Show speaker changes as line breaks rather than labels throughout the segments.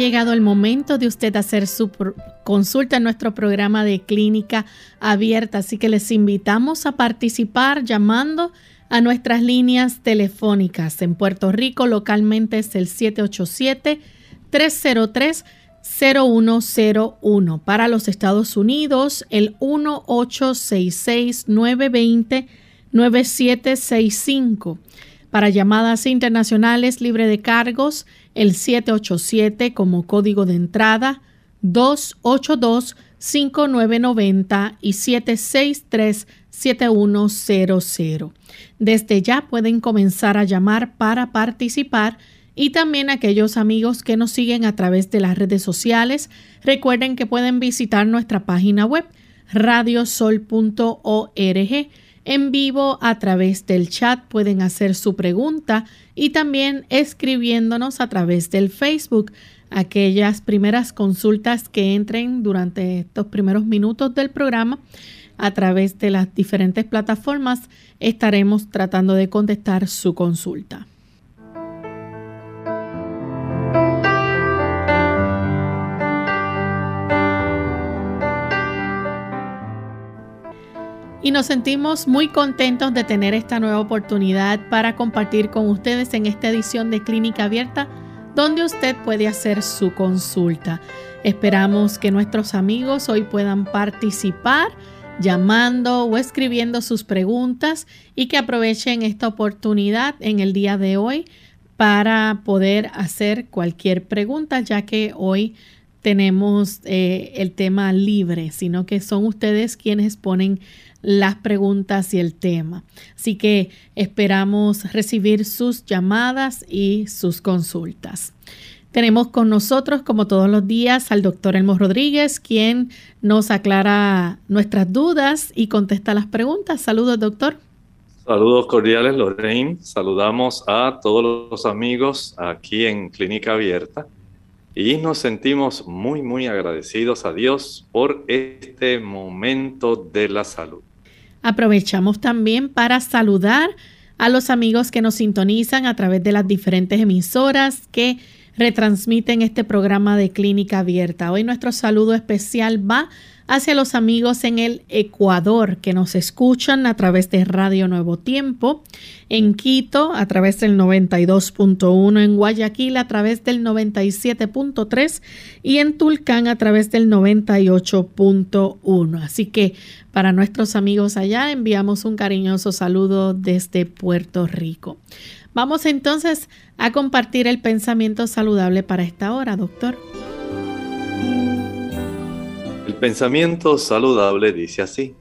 Llegado el momento de usted hacer su consulta en nuestro programa de clínica abierta, así que les invitamos a participar llamando a nuestras líneas telefónicas. En Puerto Rico localmente es el 787-303-0101. Para los Estados Unidos el 1866-920-9765. Para llamadas internacionales libre de cargos, el 787 como código de entrada, 282-5990 y 763-7100. Desde ya pueden comenzar a llamar para participar y también aquellos amigos que nos siguen a través de las redes sociales, recuerden que pueden visitar nuestra página web radiosol.org en vivo a través del chat. Pueden hacer su pregunta y también escribiéndonos a través del Facebook. Aquellas primeras consultas que entren durante estos primeros minutos del programa a través de las diferentes plataformas estaremos tratando de contestar su consulta. Y nos sentimos muy contentos de tener esta nueva oportunidad para compartir con ustedes en esta edición de Clínica Abierta donde usted puede hacer su consulta. Esperamos que nuestros amigos hoy puedan participar llamando o escribiendo sus preguntas y que aprovechen esta oportunidad en el día de hoy para poder hacer cualquier pregunta, ya que hoy tenemos eh, el tema libre, sino que son ustedes quienes ponen las preguntas y el tema. Así que esperamos recibir sus llamadas y sus consultas. Tenemos con nosotros, como todos los días, al doctor Elmo Rodríguez, quien nos aclara nuestras dudas y contesta las preguntas. Saludos, doctor.
Saludos cordiales, Lorraine. Saludamos a todos los amigos aquí en Clínica Abierta y nos sentimos muy, muy agradecidos a Dios por este momento de la salud.
Aprovechamos también para saludar a los amigos que nos sintonizan a través de las diferentes emisoras que retransmiten este programa de clínica abierta. Hoy nuestro saludo especial va hacia los amigos en el Ecuador que nos escuchan a través de Radio Nuevo Tiempo, en Quito a través del 92.1, en Guayaquil a través del 97.3 y en Tulcán a través del 98.1. Así que para nuestros amigos allá enviamos un cariñoso saludo desde Puerto Rico. Vamos entonces a compartir el pensamiento saludable para esta hora, doctor.
Pensamiento saludable dice así.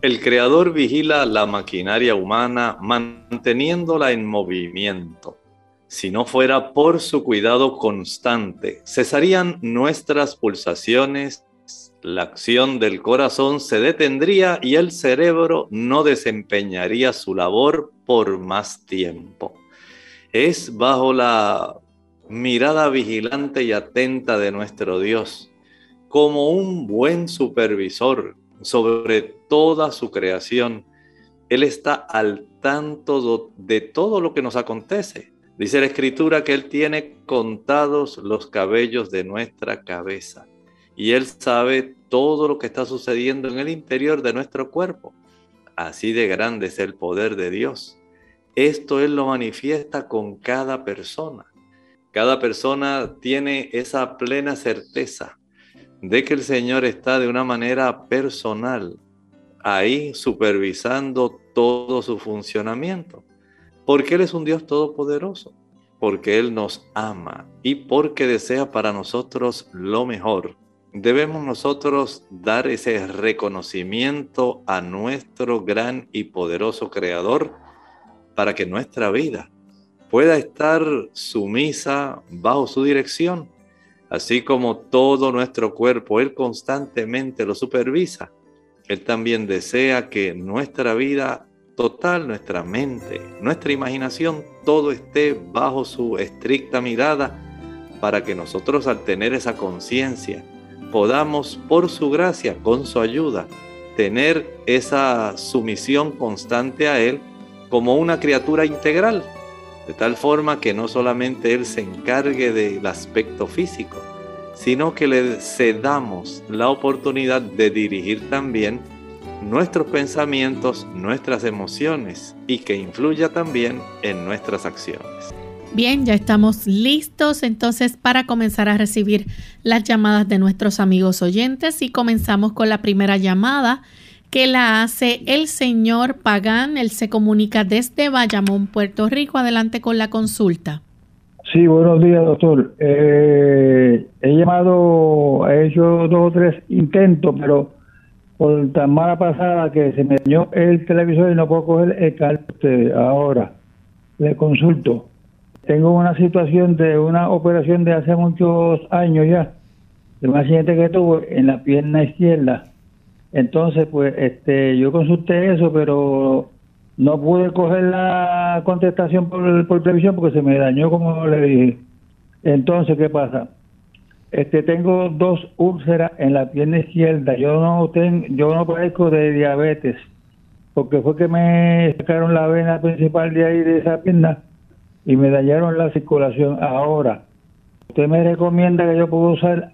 El Creador vigila la maquinaria humana manteniéndola en movimiento. Si no fuera por su cuidado constante, cesarían nuestras pulsaciones, la acción del corazón se detendría y el cerebro no desempeñaría su labor por más tiempo. Es bajo la mirada vigilante y atenta de nuestro Dios como un buen supervisor sobre toda su creación. Él está al tanto de todo lo que nos acontece. Dice la escritura que Él tiene contados los cabellos de nuestra cabeza y Él sabe todo lo que está sucediendo en el interior de nuestro cuerpo. Así de grande es el poder de Dios. Esto Él lo manifiesta con cada persona. Cada persona tiene esa plena certeza de que el Señor está de una manera personal ahí supervisando todo su funcionamiento. Porque Él es un Dios todopoderoso, porque Él nos ama y porque desea para nosotros lo mejor. debemos nosotros dar ese reconocimiento a nuestro gran y poderoso Creador para que nuestra vida pueda estar sumisa bajo su dirección, así como todo nuestro cuerpo, Él constantemente lo supervisa. Él también desea que nuestra vida total, nuestra mente, nuestra imaginación, todo esté bajo su estricta mirada para que nosotros al tener esa conciencia podamos, por su gracia, con su ayuda, tener esa sumisión constante a Él como una criatura integral, de tal forma que no solamente Él se encargue del aspecto físico, sino que le cedamos la oportunidad de dirigir también nuestros pensamientos, nuestras emociones y que influya también en nuestras acciones.
Bien, ya estamos listos entonces para comenzar a recibir las llamadas de nuestros amigos oyentes y comenzamos con la primera llamada que la hace el señor Pagán. Él se comunica desde Bayamón, Puerto Rico. Adelante con la consulta.
Sí, buenos días, doctor. Eh, he llamado, he hecho dos o tres intentos, pero por tan mala pasada que se me dañó el televisor y no puedo coger el carte ahora. Le consulto. Tengo una situación de una operación de hace muchos años ya, de un accidente que tuve en la pierna izquierda. Entonces, pues, este, yo consulté eso, pero no pude coger la contestación por, por televisión porque se me dañó, como le dije. Entonces, ¿qué pasa? Este, tengo dos úlceras en la pierna izquierda. Yo no tengo, yo no padezco de diabetes, porque fue que me sacaron la vena principal de ahí de esa pierna y me dañaron la circulación. Ahora, usted me recomienda que yo puedo usar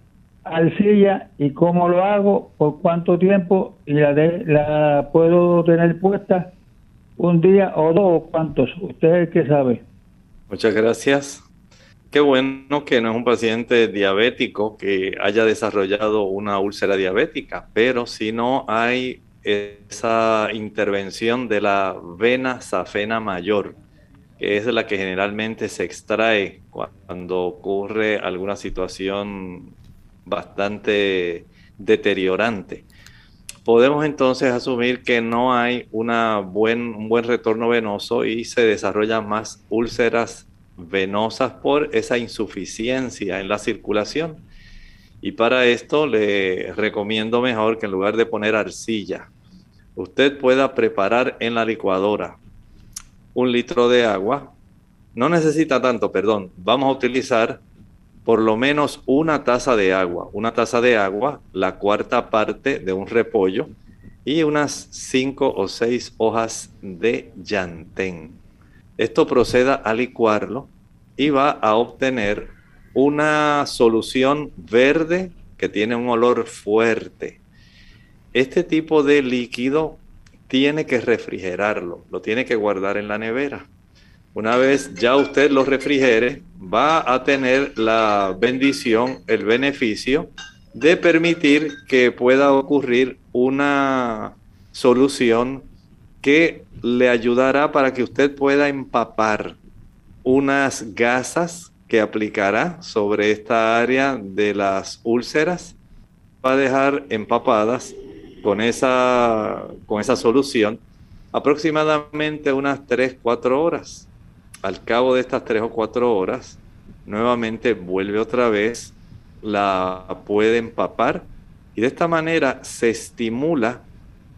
arcilla y cómo lo hago, por cuánto tiempo y la, la puedo tener puesta un día o dos o cuántos. Usted es el que sabe.
Muchas gracias. Qué bueno que no es un paciente diabético que haya desarrollado una úlcera diabética, pero si no hay esa intervención de la vena safena mayor, que es la que generalmente se extrae cuando ocurre alguna situación bastante deteriorante. Podemos entonces asumir que no hay una buen, un buen retorno venoso y se desarrollan más úlceras venosas por esa insuficiencia en la circulación. Y para esto le recomiendo mejor que en lugar de poner arcilla, usted pueda preparar en la licuadora un litro de agua. No necesita tanto, perdón. Vamos a utilizar por lo menos una taza de agua. Una taza de agua, la cuarta parte de un repollo y unas cinco o seis hojas de llantén. Esto proceda a licuarlo y va a obtener una solución verde que tiene un olor fuerte. Este tipo de líquido tiene que refrigerarlo, lo tiene que guardar en la nevera. Una vez ya usted lo refrigere, va a tener la bendición, el beneficio de permitir que pueda ocurrir una solución que le ayudará para que usted pueda empapar unas gasas que aplicará sobre esta área de las úlceras. Va a dejar empapadas con esa, con esa solución aproximadamente unas 3, 4 horas. Al cabo de estas 3 o 4 horas, nuevamente vuelve otra vez, la puede empapar y de esta manera se estimula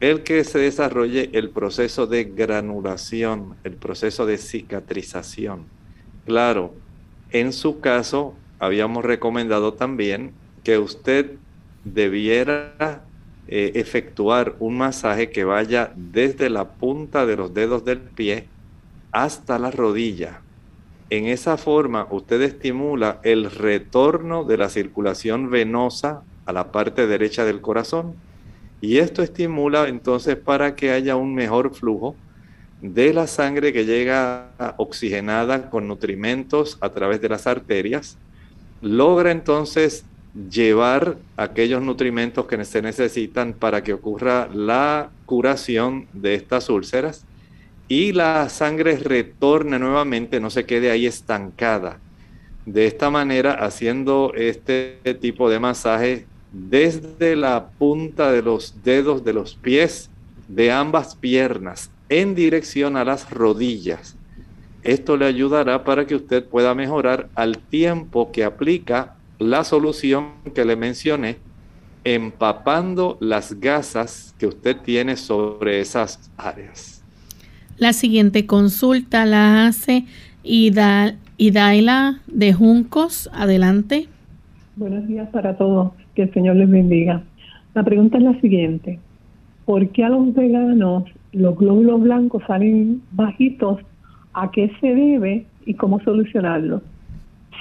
el que se desarrolle el proceso de granulación, el proceso de cicatrización. Claro, en su caso, habíamos recomendado también que usted debiera eh, efectuar un masaje que vaya desde la punta de los dedos del pie hasta la rodilla. En esa forma usted estimula el retorno de la circulación venosa a la parte derecha del corazón. Y esto estimula entonces para que haya un mejor flujo de la sangre que llega oxigenada con nutrimentos a través de las arterias, logra entonces llevar aquellos nutrimentos que se necesitan para que ocurra la curación de estas úlceras y la sangre retorne nuevamente, no se quede ahí estancada. De esta manera, haciendo este tipo de masaje desde la punta de los dedos de los pies de ambas piernas en dirección a las rodillas. Esto le ayudará para que usted pueda mejorar al tiempo que aplica la solución que le mencioné, empapando las gasas que usted tiene sobre esas áreas.
La siguiente consulta la hace Ida, Idaila de Juncos. Adelante.
Buenos días para todos. Que el Señor les bendiga. La pregunta es la siguiente. ¿Por qué a los veganos los glóbulos blancos salen bajitos? ¿A qué se debe y cómo solucionarlo?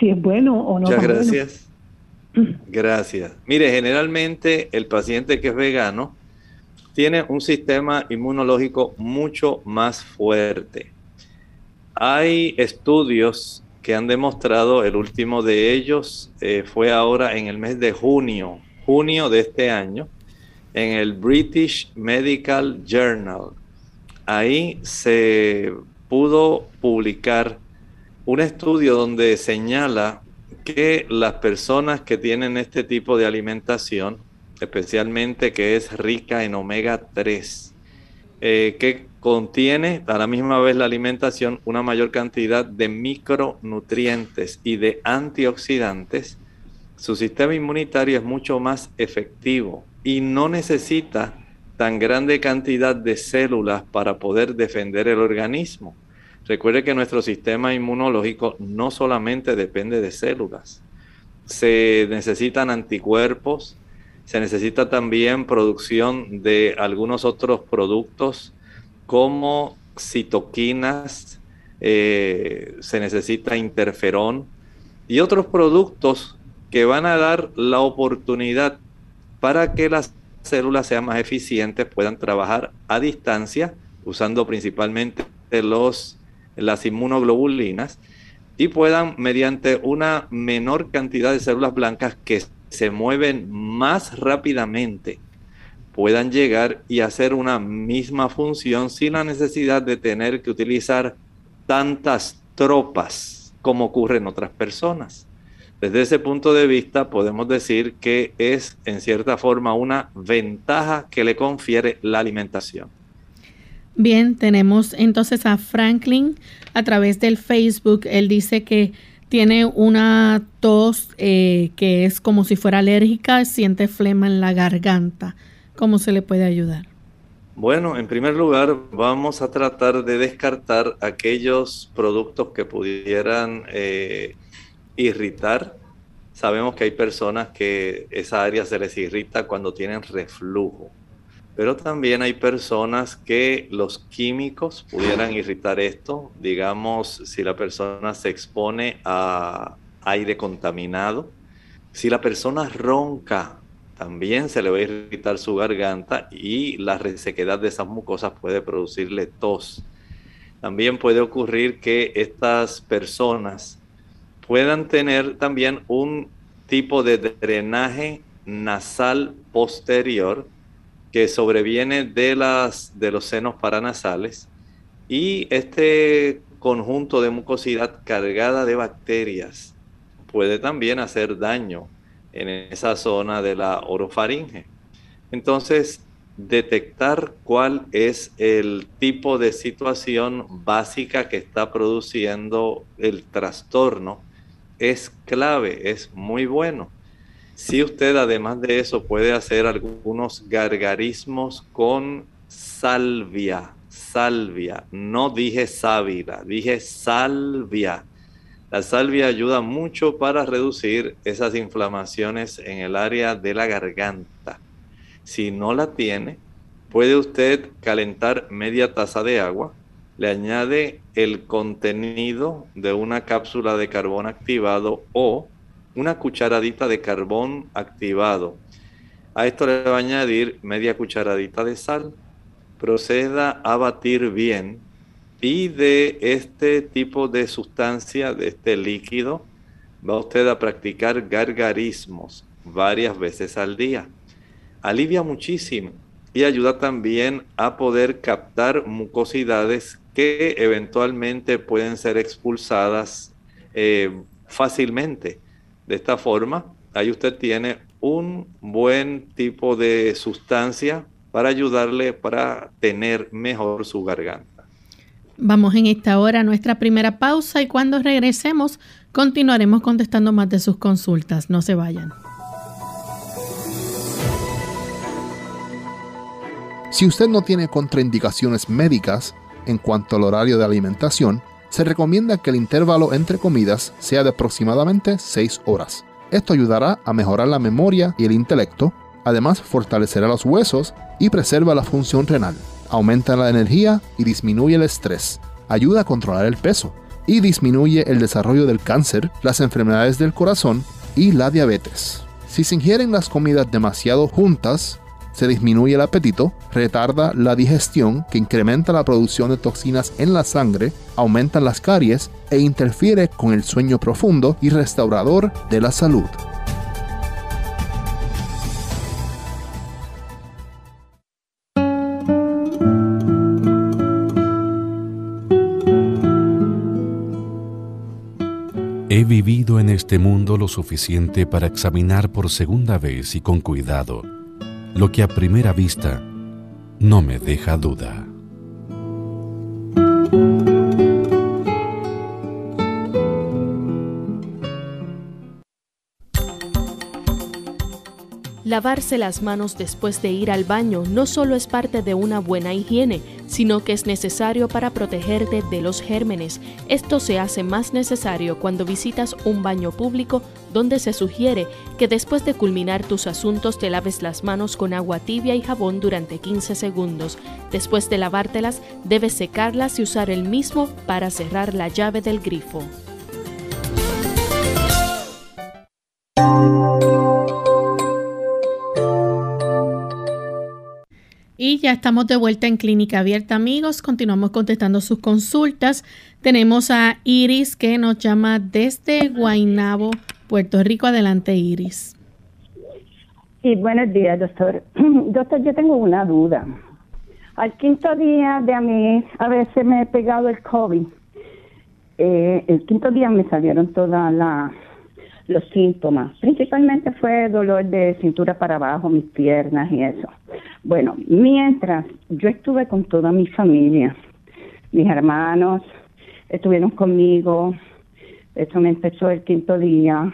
Si es bueno o no.
Muchas gracias. Gracias. Mire, generalmente el paciente que es vegano tiene un sistema inmunológico mucho más fuerte. Hay estudios que han demostrado, el último de ellos eh, fue ahora en el mes de junio, junio de este año, en el British Medical Journal. Ahí se pudo publicar un estudio donde señala que las personas que tienen este tipo de alimentación, especialmente que es rica en omega 3, eh, que contiene a la misma vez la alimentación una mayor cantidad de micronutrientes y de antioxidantes, su sistema inmunitario es mucho más efectivo y no necesita tan grande cantidad de células para poder defender el organismo. Recuerde que nuestro sistema inmunológico no solamente depende de células, se necesitan anticuerpos, se necesita también producción de algunos otros productos como citoquinas, eh, se necesita interferón y otros productos que van a dar la oportunidad para que las células sean más eficientes, puedan trabajar a distancia, usando principalmente los, las inmunoglobulinas, y puedan, mediante una menor cantidad de células blancas que se mueven más rápidamente, puedan llegar y hacer una misma función sin la necesidad de tener que utilizar tantas tropas como ocurre en otras personas. Desde ese punto de vista podemos decir que es en cierta forma una ventaja que le confiere la alimentación.
Bien, tenemos entonces a Franklin a través del Facebook. Él dice que tiene una tos eh, que es como si fuera alérgica, siente flema en la garganta. ¿Cómo se le puede ayudar?
Bueno, en primer lugar, vamos a tratar de descartar aquellos productos que pudieran eh, irritar. Sabemos que hay personas que esa área se les irrita cuando tienen reflujo, pero también hay personas que los químicos pudieran irritar esto. Digamos, si la persona se expone a aire contaminado, si la persona ronca también se le va a irritar su garganta y la resequedad de esas mucosas puede producirle tos. También puede ocurrir que estas personas puedan tener también un tipo de drenaje nasal posterior que sobreviene de, las, de los senos paranasales y este conjunto de mucosidad cargada de bacterias puede también hacer daño en esa zona de la orofaringe. Entonces, detectar cuál es el tipo de situación básica que está produciendo el trastorno es clave, es muy bueno. Si usted además de eso puede hacer algunos gargarismos con salvia, salvia, no dije sábila, dije salvia la salvia ayuda mucho para reducir esas inflamaciones en el área de la garganta. Si no la tiene, puede usted calentar media taza de agua, le añade el contenido de una cápsula de carbón activado o una cucharadita de carbón activado. A esto le va a añadir media cucharadita de sal. Proceda a batir bien y de este tipo de sustancia, de este líquido, va usted a practicar gargarismos varias veces al día. Alivia muchísimo y ayuda también a poder captar mucosidades que eventualmente pueden ser expulsadas eh, fácilmente. De esta forma, ahí usted tiene un buen tipo de sustancia para ayudarle para tener mejor su garganta.
Vamos en esta hora a nuestra primera pausa y cuando regresemos continuaremos contestando más de sus consultas. No se vayan.
Si usted no tiene contraindicaciones médicas en cuanto al horario de alimentación, se recomienda que el intervalo entre comidas sea de aproximadamente 6 horas. Esto ayudará a mejorar la memoria y el intelecto, además fortalecerá los huesos y preserva la función renal, aumenta la energía y disminuye el estrés, ayuda a controlar el peso y disminuye el desarrollo del cáncer, las enfermedades del corazón y la diabetes. Si se ingieren las comidas demasiado juntas, se disminuye el apetito, retarda la digestión que incrementa la producción de toxinas en la sangre, aumenta las caries e interfiere con el sueño profundo y restaurador de la salud.
He vivido en este mundo lo suficiente para examinar por segunda vez y con cuidado lo que a primera vista no me deja duda.
Lavarse las manos después de ir al baño no solo es parte de una buena higiene, sino que es necesario para protegerte de los gérmenes. Esto se hace más necesario cuando visitas un baño público donde se sugiere que después de culminar tus asuntos te laves las manos con agua tibia y jabón durante 15 segundos. Después de lavártelas, debes secarlas y usar el mismo para cerrar la llave del grifo.
Ya estamos de vuelta en Clínica Abierta, amigos. Continuamos contestando sus consultas. Tenemos a Iris que nos llama desde Guaynabo, Puerto Rico. Adelante, Iris.
Sí, buenos días, doctor. Doctor, yo tengo una duda. Al quinto día de a mí, a veces me he pegado el COVID. Eh, el quinto día me salieron todas las los síntomas. Principalmente fue dolor de cintura para abajo, mis piernas y eso. Bueno, mientras yo estuve con toda mi familia, mis hermanos estuvieron conmigo, eso me empezó el quinto día.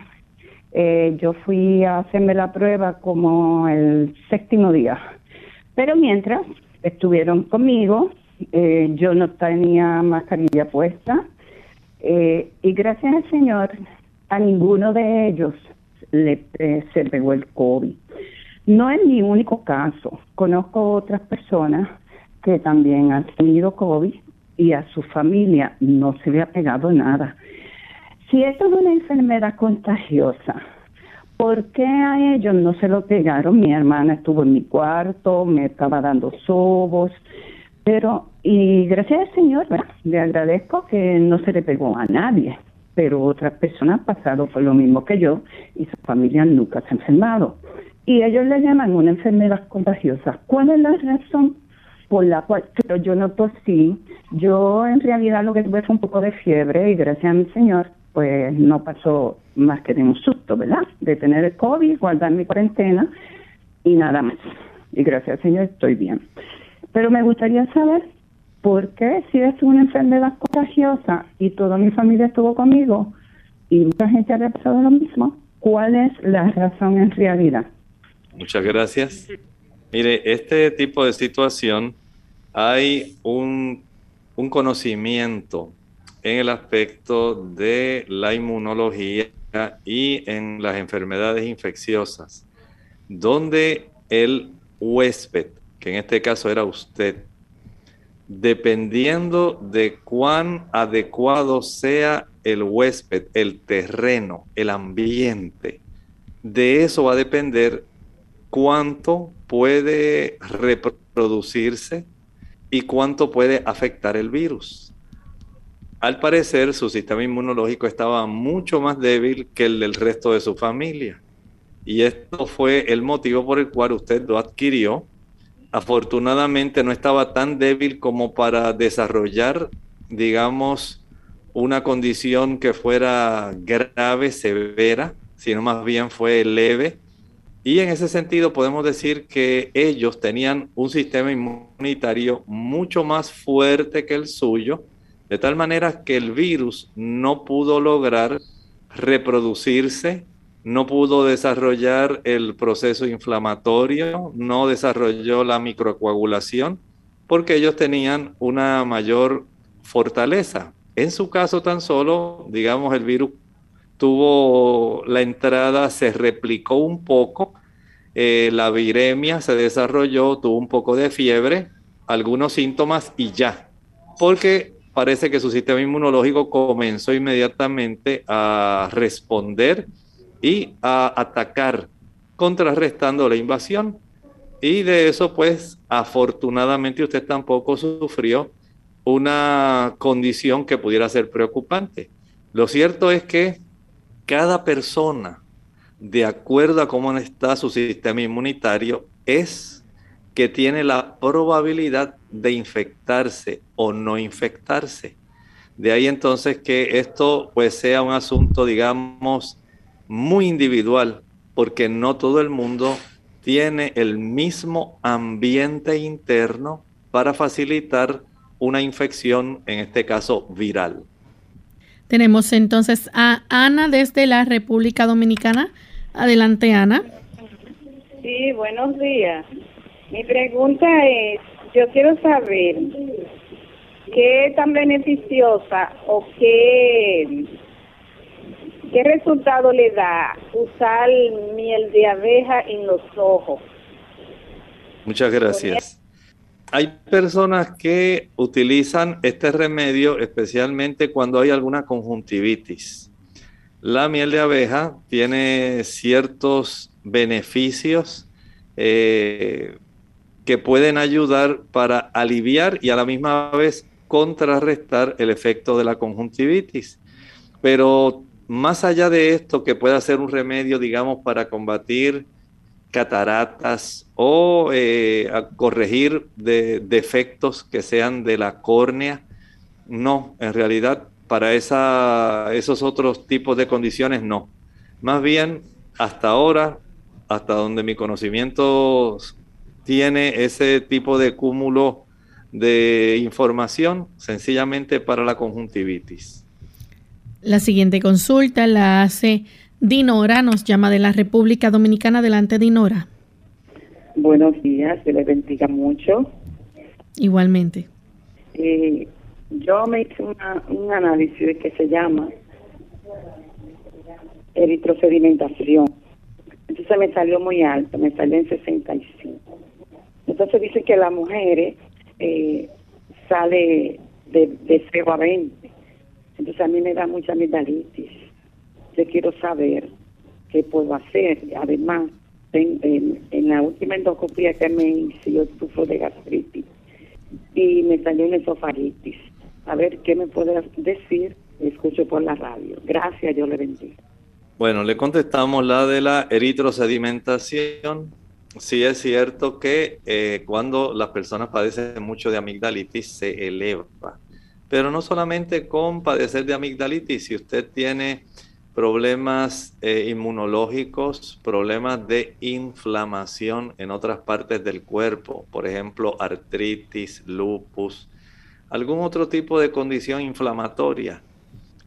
Eh, yo fui a hacerme la prueba como el séptimo día. Pero mientras estuvieron conmigo, eh, yo no tenía mascarilla puesta. Eh, y gracias al Señor, a ninguno de ellos le eh, se pegó el COVID. No es mi único caso. Conozco otras personas que también han tenido COVID y a su familia no se le ha pegado nada. Si esto es una enfermedad contagiosa, ¿por qué a ellos no se lo pegaron? Mi hermana estuvo en mi cuarto, me estaba dando sobos, pero, y gracias al Señor, le agradezco que no se le pegó a nadie pero otras personas han pasado por lo mismo que yo y su familia nunca se ha enfermado. Y ellos le llaman una enfermedad contagiosa. ¿Cuál es la razón por la cual? Pero yo no tosí. Yo en realidad lo que tuve fue un poco de fiebre y gracias a mi Señor pues no pasó más que de un susto, ¿verdad? De tener el COVID, guardar mi cuarentena y nada más. Y gracias al Señor estoy bien. Pero me gustaría saber porque si es una enfermedad contagiosa y toda mi familia estuvo conmigo y mucha gente ha pasado lo mismo, ¿cuál es la razón en realidad?
Muchas gracias. Mire, este tipo de situación hay un, un conocimiento en el aspecto de la inmunología y en las enfermedades infecciosas, donde el huésped, que en este caso era usted, dependiendo de cuán adecuado sea el huésped, el terreno, el ambiente. De eso va a depender cuánto puede reproducirse y cuánto puede afectar el virus. Al parecer, su sistema inmunológico estaba mucho más débil que el del resto de su familia. Y esto fue el motivo por el cual usted lo adquirió afortunadamente no estaba tan débil como para desarrollar, digamos, una condición que fuera grave, severa, sino más bien fue leve. Y en ese sentido podemos decir que ellos tenían un sistema inmunitario mucho más fuerte que el suyo, de tal manera que el virus no pudo lograr reproducirse, no pudo desarrollar el proceso inflamatorio, no desarrolló la microcoagulación, porque ellos tenían una mayor fortaleza. En su caso tan solo, digamos, el virus tuvo la entrada, se replicó un poco, eh, la viremia se desarrolló, tuvo un poco de fiebre, algunos síntomas y ya, porque parece que su sistema inmunológico comenzó inmediatamente a responder y a atacar, contrarrestando la invasión. Y de eso, pues, afortunadamente usted tampoco sufrió una condición que pudiera ser preocupante. Lo cierto es que cada persona, de acuerdo a cómo está su sistema inmunitario, es que tiene la probabilidad de infectarse o no infectarse. De ahí entonces que esto pues sea un asunto, digamos, muy individual, porque no todo el mundo tiene el mismo ambiente interno para facilitar una infección, en este caso viral.
Tenemos entonces a Ana desde la República Dominicana. Adelante, Ana.
Sí, buenos días. Mi pregunta es, yo quiero saber qué tan beneficiosa o qué, qué resultado le da usar miel de abeja en los ojos.
Muchas gracias. Hay personas que utilizan este remedio especialmente cuando hay alguna conjuntivitis. La miel de abeja tiene ciertos beneficios eh, que pueden ayudar para aliviar y a la misma vez contrarrestar el efecto de la conjuntivitis. Pero más allá de esto, que pueda ser un remedio, digamos, para combatir cataratas o eh, corregir de, defectos que sean de la córnea. No, en realidad para esa, esos otros tipos de condiciones no. Más bien, hasta ahora, hasta donde mi conocimiento tiene ese tipo de cúmulo de información, sencillamente para la conjuntivitis.
La siguiente consulta la hace Dinora nos llama de la República Dominicana. Adelante, Dinora.
Buenos días, que le bendiga mucho.
Igualmente.
Eh, yo me hice un análisis que se llama eritrosedimentación. Entonces me salió muy alto, me salió en 65. Entonces dice que las mujeres eh, sale de, de 0 a 20. Entonces a mí me da mucha amigdalitis yo quiero saber qué puedo hacer. Además, en, la última endoscopia que me hice, yo sufro de gastritis y me salió una esofaritis. A ver qué me puede decir. Escucho por la radio. Gracias, yo le bendiga.
Bueno, le contestamos la de la eritrosedimentación. Sí es cierto que eh, cuando las personas padecen mucho de amigdalitis se eleva, pero no solamente con padecer de amigdalitis, si usted tiene problemas eh, inmunológicos, problemas de inflamación en otras partes del cuerpo, por ejemplo, artritis, lupus, algún otro tipo de condición inflamatoria.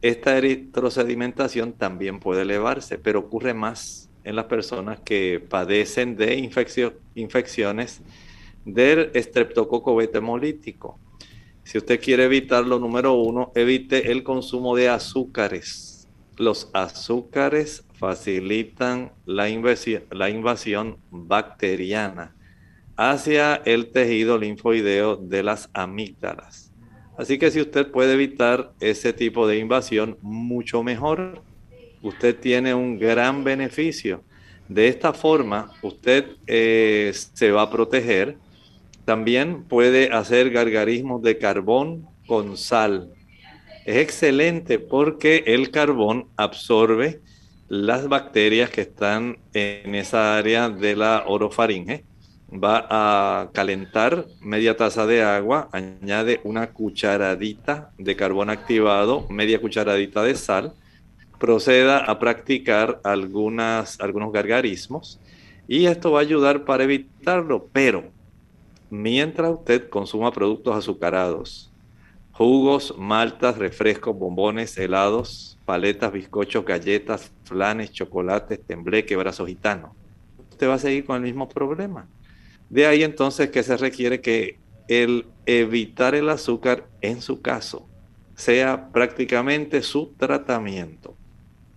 Esta eritrosedimentación también puede elevarse, pero ocurre más en las personas que padecen de infecciones del estreptococo beta hemolítico. Si usted quiere evitarlo, número uno, evite el consumo de azúcares los azúcares facilitan la invasión, bacteriana hacia el tejido linfoideo de las amígdalas. Así que si usted puede evitar ese tipo de invasión, mucho mejor. Usted tiene un gran beneficio. De esta forma, usted eh, se va a proteger. También puede hacer gargarismos de carbón con sal es excelente porque el carbón absorbe las bacterias que están en esa área de la orofaringe. Va a calentar media taza de agua, añade una cucharadita de carbón activado, media cucharadita de sal, proceda a practicar algunas, algunos gargarismos Y esto va a ayudar para evitarlo, pero mientras usted consuma productos azucarados, jugos, maltas, refrescos, bombones, helados, paletas, bizcochos, galletas, flanes, chocolates, tembleque, brazo gitano, usted va a seguir con el mismo problema. De ahí entonces que se requiere que el evitar el azúcar en su caso sea prácticamente su tratamiento.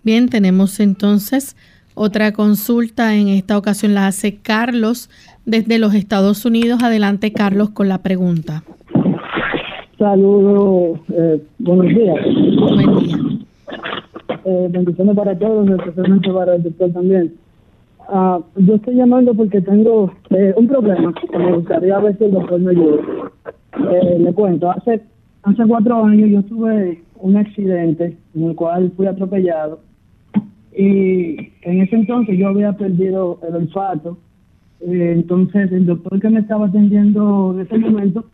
Bien, tenemos entonces otra consulta. En esta ocasión la hace Carlos desde los Estados Unidos. Adelante, Carlos, con la pregunta.
Saludos, eh, buenos días.
Buen día.
Eh, bendiciones para todos, especialmente para el doctor también. Ah, yo estoy llamando porque tengo eh, un problema me gustaría ver si el doctor me ayuda. Eh, le cuento, hace, hace cuatro años yo tuve un accidente en el cual fui atropellado y en ese entonces yo había perdido el olfato. Eh, entonces el doctor que me estaba atendiendo en ese momento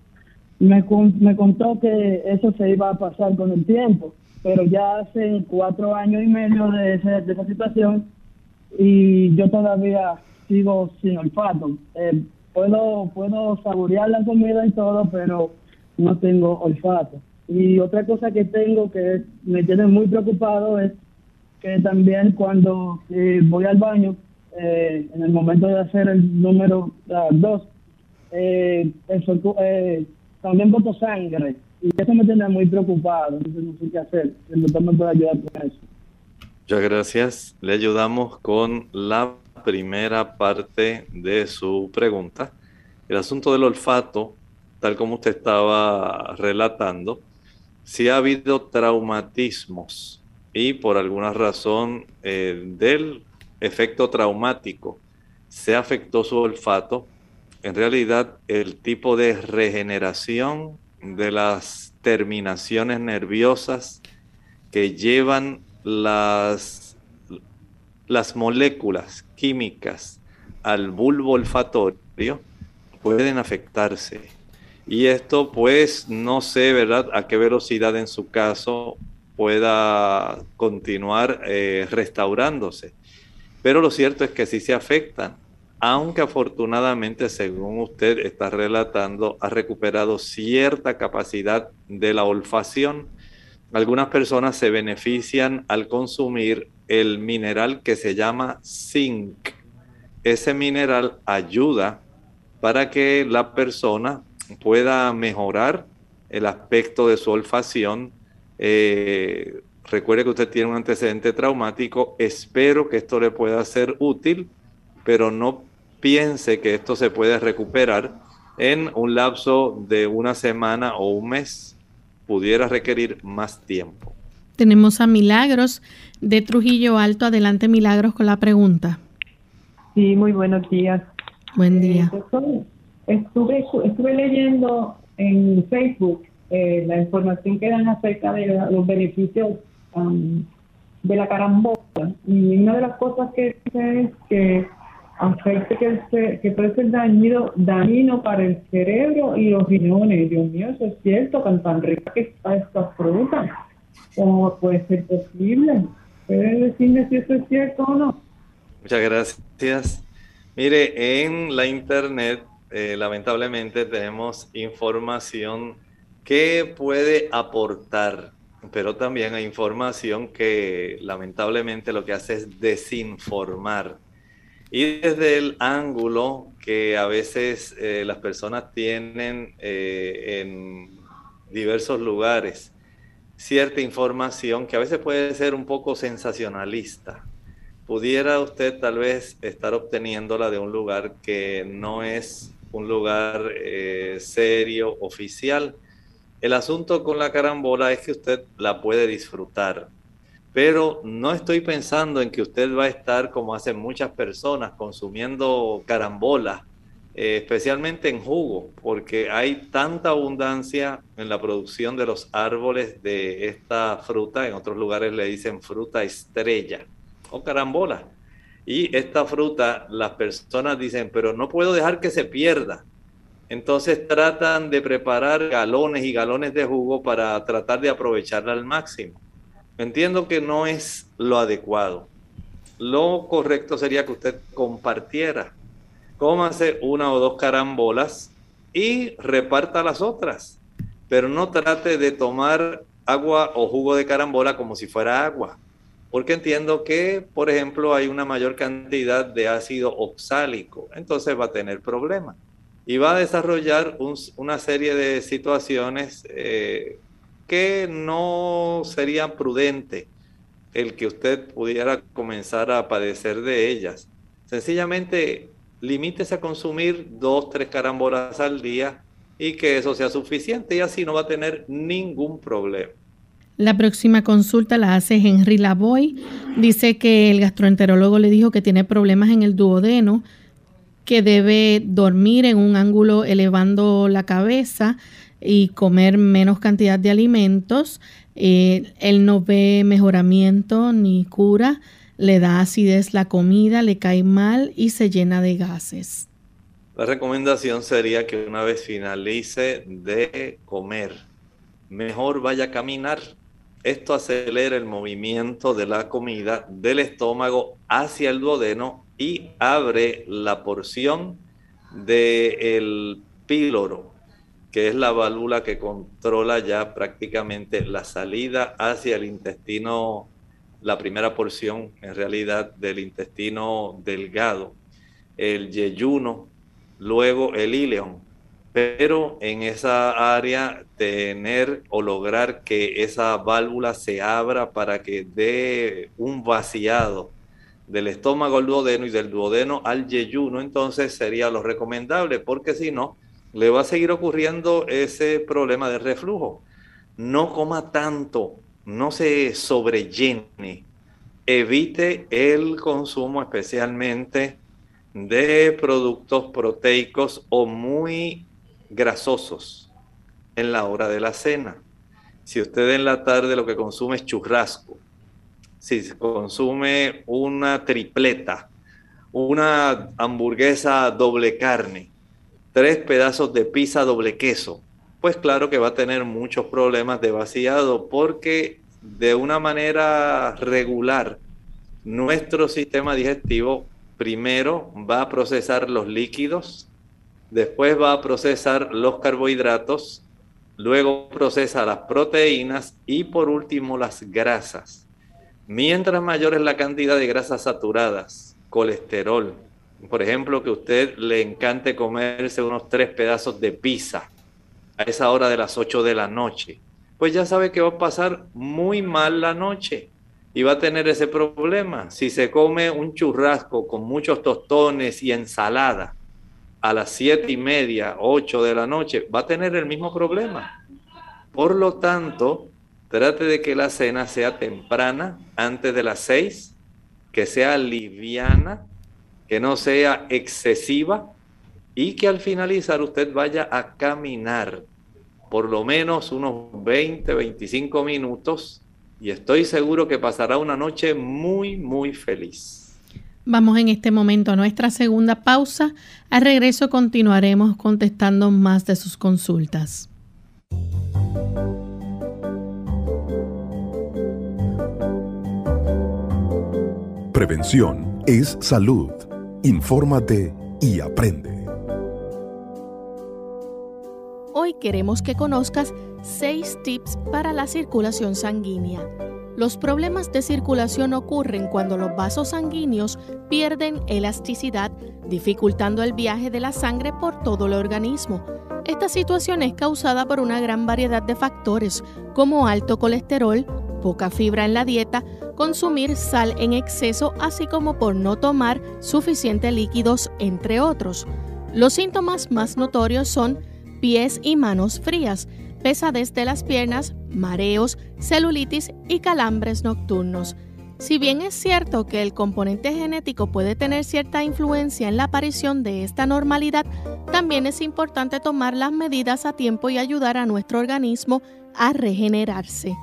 me, me contó que eso se iba a pasar con el tiempo, pero ya hace cuatro años y medio de, de esa situación y yo todavía sigo sin olfato. Eh, puedo, puedo saborear la comida y todo, pero no tengo olfato. Y otra cosa que tengo que me tiene muy preocupado es que también cuando eh, voy al baño, eh, en el momento de hacer el número 2, eh, también boto sangre. Y eso me tiene muy preocupado, entonces no sé qué hacer. El doctor me puede ayudar con eso.
Muchas gracias. Le ayudamos con la primera parte de su pregunta. El asunto del olfato, tal como usted estaba relatando, si ha habido traumatismos y por alguna razón eh, del efecto traumático se afectó su olfato, en realidad el tipo de regeneración de las terminaciones nerviosas que llevan las, las moléculas químicas al bulbo olfatorio pueden afectarse. Y esto pues no sé, ¿verdad?, a qué velocidad en su caso pueda continuar eh, restaurándose. Pero lo cierto es que sí se afectan, aunque afortunadamente, según usted está relatando, ha recuperado cierta capacidad de la olfacción algunas personas se benefician al consumir el mineral que se llama zinc. Ese mineral ayuda para que la persona pueda mejorar el aspecto de su olfacción. Eh, recuerde que usted tiene un antecedente traumático. Espero que esto le pueda ser útil, pero no piense que esto se puede recuperar en un lapso de una semana o un mes pudiera requerir más tiempo.
Tenemos a Milagros de Trujillo Alto. Adelante, Milagros, con la pregunta.
Sí, muy buenos días.
Buen día.
Eh, estuve, estuve leyendo en Facebook eh, la información que dan acerca de los beneficios um, de la carambola. Y una de las cosas que dice es que afecte que, que puede ser dañino, dañino para el cerebro y los riñones. Dios mío, eso es cierto, con tan rica que está esta fruta. ¿Cómo puede ser posible? ¿Puede decirme si eso es cierto o no?
Muchas gracias. Mire, en la internet, eh, lamentablemente, tenemos información que puede aportar, pero también hay información que lamentablemente lo que hace es desinformar y desde el ángulo que a veces eh, las personas tienen eh, en diversos lugares, cierta información que a veces puede ser un poco sensacionalista. Pudiera usted tal vez estar obteniéndola de un lugar que no es un lugar eh, serio, oficial. El asunto con la carambola es que usted la puede disfrutar pero no estoy pensando en que usted va a estar como hacen muchas personas consumiendo carambola, eh, especialmente en jugo, porque hay tanta abundancia en la producción de los árboles de esta fruta, en otros lugares le dicen fruta estrella o carambola. Y esta fruta, las personas dicen, pero no puedo dejar que se pierda. Entonces tratan de preparar galones y galones de jugo para tratar de aprovecharla al máximo. Entiendo que no es lo adecuado. lo correcto sería que usted compartiera. Cómase una o dos carambolas y reparta las otras. Pero no trate de tomar agua o jugo de carambola como si fuera agua. Porque entiendo que, por ejemplo, hay una mayor cantidad de ácido oxálico. Entonces va a tener problemas. Y va a desarrollar una serie de situaciones eh, que no serían prudentes el que usted pudiera comenzar a padecer de ellas. Sencillamente limítese a consumir dos, tres carambolas al día y que eso sea suficiente y así no va a tener ningún problema.
La próxima consulta la hace Henry Lavoy. Dice que el gastroenterólogo le dijo que tiene problemas en el duodeno, que debe dormir en un ángulo elevando la cabeza y comer menos cantidad de alimentos. Eh, él no ve mejoramiento ni cura, le da acidez la comida, le cae mal y se llena de gases.
La recomendación sería que una vez finalice de comer, mejor vaya a caminar. Esto acelera el movimiento de la comida del estómago hacia el duodeno y abre la porción del píloro que es la válvula que controla ya prácticamente la salida hacia el intestino, la primera porción en realidad del intestino delgado, el yeyuno, luego el ileón. Pero en esa área tener o lograr que esa válvula se abra para que dé un vaciado del estómago al duodeno y del duodeno al yeyuno, entonces sería lo recomendable, porque si no, le va a seguir ocurriendo ese problema de reflujo. No coma tanto, no se sobrellene, evite el consumo especialmente de productos proteicos o muy grasosos en la hora de la cena. Si usted en la tarde lo que consume es churrasco, si consume una tripleta, una hamburguesa doble carne, tres pedazos de pizza doble queso, pues claro que va a tener muchos problemas de vaciado porque de una manera regular nuestro sistema digestivo primero va a procesar los líquidos, después va a procesar los carbohidratos, luego procesa las proteínas y por último las grasas. Mientras mayor es la cantidad de grasas saturadas, colesterol, por ejemplo, que usted le encante comerse unos tres pedazos de pizza a esa hora de las 8 de la noche, pues ya sabe que va a pasar muy mal la noche y va a tener ese problema. Si se come un churrasco con muchos tostones y ensalada a las siete y media, 8 de la noche, va a tener el mismo problema. Por lo tanto, trate de que la cena sea temprana, antes de las 6, que sea liviana, que no sea excesiva y que al finalizar usted vaya a caminar por lo menos unos 20, 25 minutos y estoy seguro que pasará una noche muy, muy feliz.
Vamos en este momento a nuestra segunda pausa. Al regreso continuaremos contestando más de sus consultas.
Prevención es salud. Infórmate y aprende.
Hoy queremos que conozcas 6 tips para la circulación sanguínea. Los problemas de circulación ocurren cuando los vasos sanguíneos pierden elasticidad, dificultando el viaje de la sangre por todo el organismo. Esta situación es causada por una gran variedad de factores, como alto colesterol, poca fibra en la dieta, consumir sal en exceso, así como por no tomar suficientes líquidos, entre otros. Los síntomas más notorios son pies y manos frías, pesadez de las piernas, mareos, celulitis y calambres nocturnos. Si bien es cierto que el componente genético puede tener cierta influencia en la aparición de esta normalidad, también es importante tomar las medidas a tiempo y ayudar a nuestro organismo a regenerarse.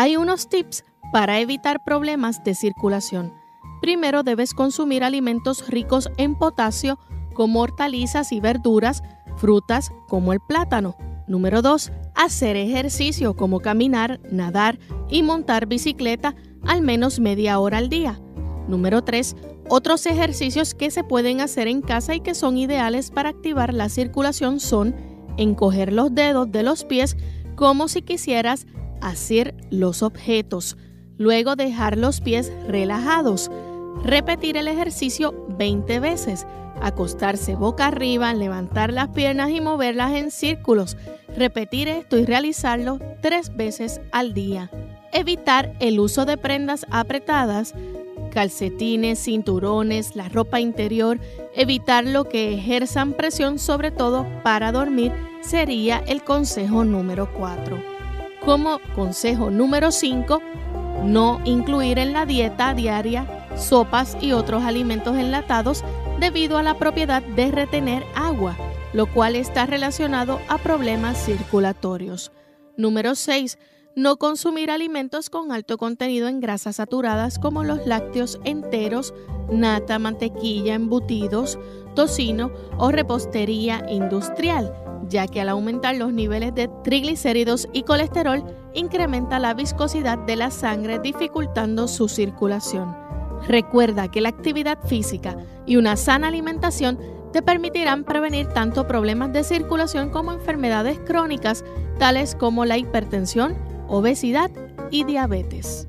Hay unos tips para evitar problemas de circulación. Primero debes consumir alimentos ricos en potasio como hortalizas y verduras, frutas como el plátano. Número 2. Hacer ejercicio como caminar, nadar y montar bicicleta al menos media hora al día. Número 3. Otros ejercicios que se pueden hacer en casa y que son ideales para activar la circulación son encoger los dedos de los pies como si quisieras hacer los objetos. Luego dejar los pies relajados. Repetir el ejercicio 20 veces. Acostarse boca arriba, levantar las piernas y moverlas en círculos. Repetir esto y realizarlo tres veces al día. Evitar el uso de prendas apretadas, calcetines, cinturones, la ropa interior. Evitar lo que ejerzan presión sobre todo para dormir sería el consejo número 4. Como consejo número 5, no incluir en la dieta diaria sopas y otros alimentos enlatados debido a la propiedad de retener agua, lo cual está relacionado a problemas circulatorios. Número 6. No consumir alimentos con alto contenido en grasas saturadas como los lácteos enteros, nata, mantequilla, embutidos, tocino o repostería industrial ya que al aumentar los niveles de triglicéridos y colesterol incrementa la viscosidad de la sangre dificultando su circulación. Recuerda que la actividad física y una sana alimentación te permitirán prevenir tanto problemas de circulación como enfermedades crónicas tales como la hipertensión, obesidad y diabetes.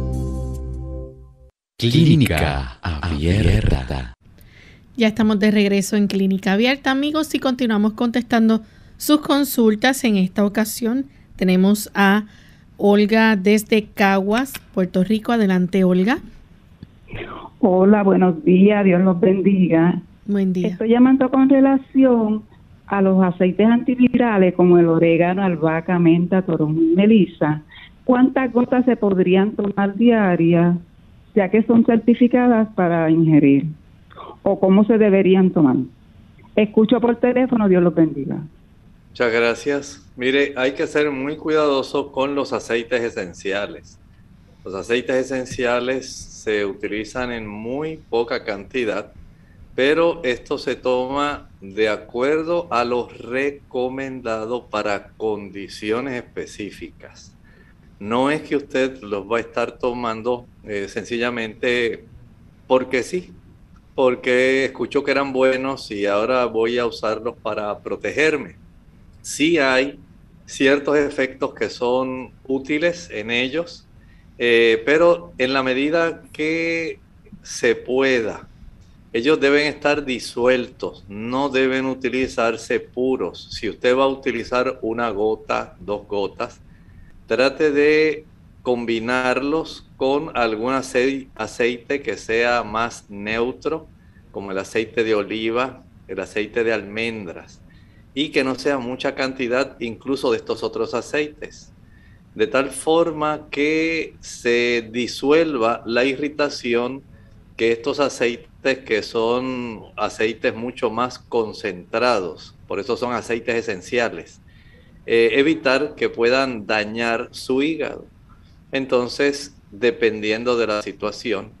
Clínica Abierta.
Ya estamos de regreso en Clínica Abierta, amigos, y continuamos contestando sus consultas. En esta ocasión tenemos a Olga desde Caguas, Puerto Rico. Adelante, Olga.
Hola, buenos días, Dios los bendiga.
Buen día.
Estoy llamando con relación a los aceites antivirales como el orégano, albahaca, menta, toronja y melisa. ¿Cuántas gotas se podrían tomar diarias ya que son certificadas para ingerir, o cómo se deberían tomar. Escucho por teléfono, Dios los bendiga.
Muchas gracias. Mire, hay que ser muy cuidadoso con los aceites esenciales. Los aceites esenciales se utilizan en muy poca cantidad, pero esto se toma de acuerdo a lo recomendado para condiciones específicas. No es que usted los va a estar tomando eh, sencillamente porque sí, porque escuchó que eran buenos y ahora voy a usarlos para protegerme. Sí hay ciertos efectos que son útiles en ellos, eh, pero en la medida que se pueda, ellos deben estar disueltos, no deben utilizarse puros. Si usted va a utilizar una gota, dos gotas, trate de combinarlos con algún aceite que sea más neutro, como el aceite de oliva, el aceite de almendras, y que no sea mucha cantidad incluso de estos otros aceites, de tal forma que se disuelva la irritación que estos aceites que son aceites mucho más concentrados, por eso son aceites esenciales, eh, evitar que puedan dañar su hígado. Entonces, dependiendo de la situación,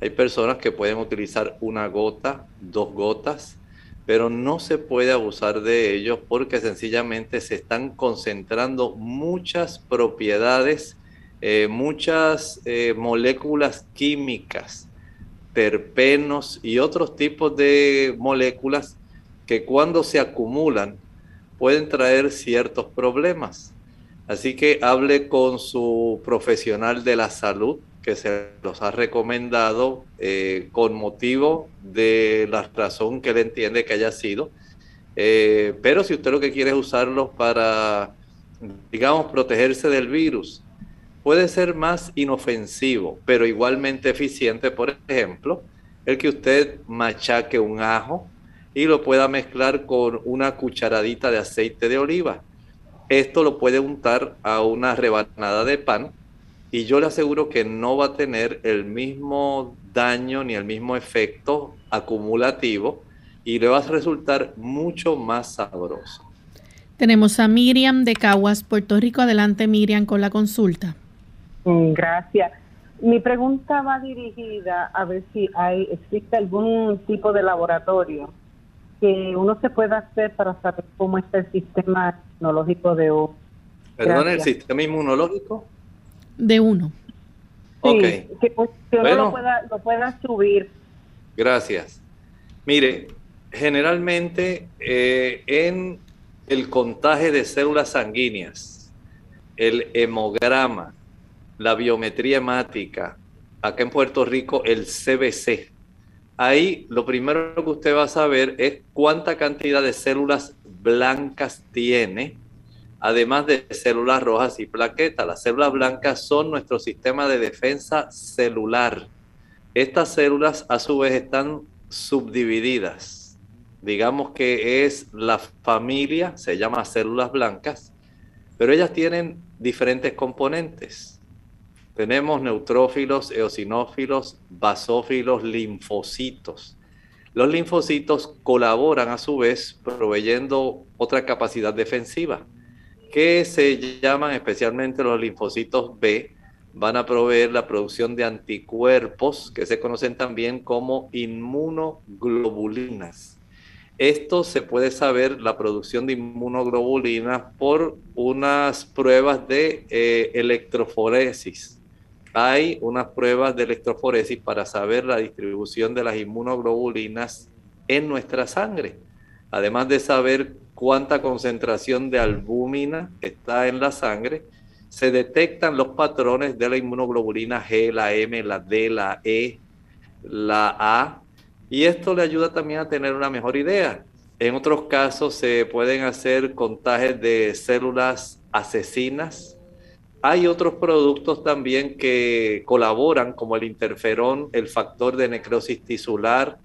hay personas que pueden utilizar una gota, dos gotas, pero no se puede abusar de ellos porque sencillamente se están concentrando muchas propiedades, eh, muchas eh, moléculas químicas, terpenos y otros tipos de moléculas que cuando se acumulan pueden traer ciertos problemas. Así que hable con su profesional de la salud que se los ha recomendado eh, con motivo de la razón que él entiende que haya sido. Eh, pero si usted lo que quiere es usarlos para, digamos, protegerse del virus, puede ser más inofensivo, pero igualmente eficiente, por ejemplo, el que usted machaque un ajo y lo pueda mezclar con una cucharadita de aceite de oliva. Esto lo puede untar a una rebanada de pan y yo le aseguro que no va a tener el mismo daño ni el mismo efecto acumulativo y le va a resultar mucho más sabroso.
Tenemos a Miriam de Caguas, Puerto Rico. Adelante, Miriam, con la consulta.
Mm, gracias. Mi pregunta va dirigida a ver si hay existe algún tipo de laboratorio que uno se pueda hacer para saber cómo está el sistema inmunológico de uno.
¿Perdón, el sistema inmunológico?
De uno.
ok.
Que, uno lo, pueda, lo pueda subir.
Gracias. Mire, generalmente eh, en el contaje de células sanguíneas, el hemograma, la biometría hemática, acá en Puerto Rico el CBC. Ahí lo primero que usted va a saber es cuánta cantidad de células blancas tiene, además de células rojas y plaquetas. Las células blancas son nuestro sistema de defensa celular. Estas células a su vez están subdivididas. Digamos que es la familia, se llama células blancas, pero ellas tienen diferentes componentes tenemos neutrófilos, eosinófilos, basófilos, linfocitos. Los linfocitos colaboran a su vez proveyendo otra capacidad defensiva, que se llaman especialmente los linfocitos B, van a proveer la producción de anticuerpos que se conocen también como inmunoglobulinas. Esto se puede saber, la producción de inmunoglobulinas, por unas pruebas de eh, electroforesis hay unas pruebas de electroforesis para saber la distribución de las inmunoglobulinas en nuestra sangre. Además de saber cuánta concentración de albúmina está en la sangre, se detectan los patrones de la inmunoglobulina G, la M, la D, la E, la A, y esto le ayuda también a tener una mejor idea. En otros casos se pueden hacer contajes de células asesinas, hay otros productos también que colaboran, como el interferón, el factor de necrosis tisular.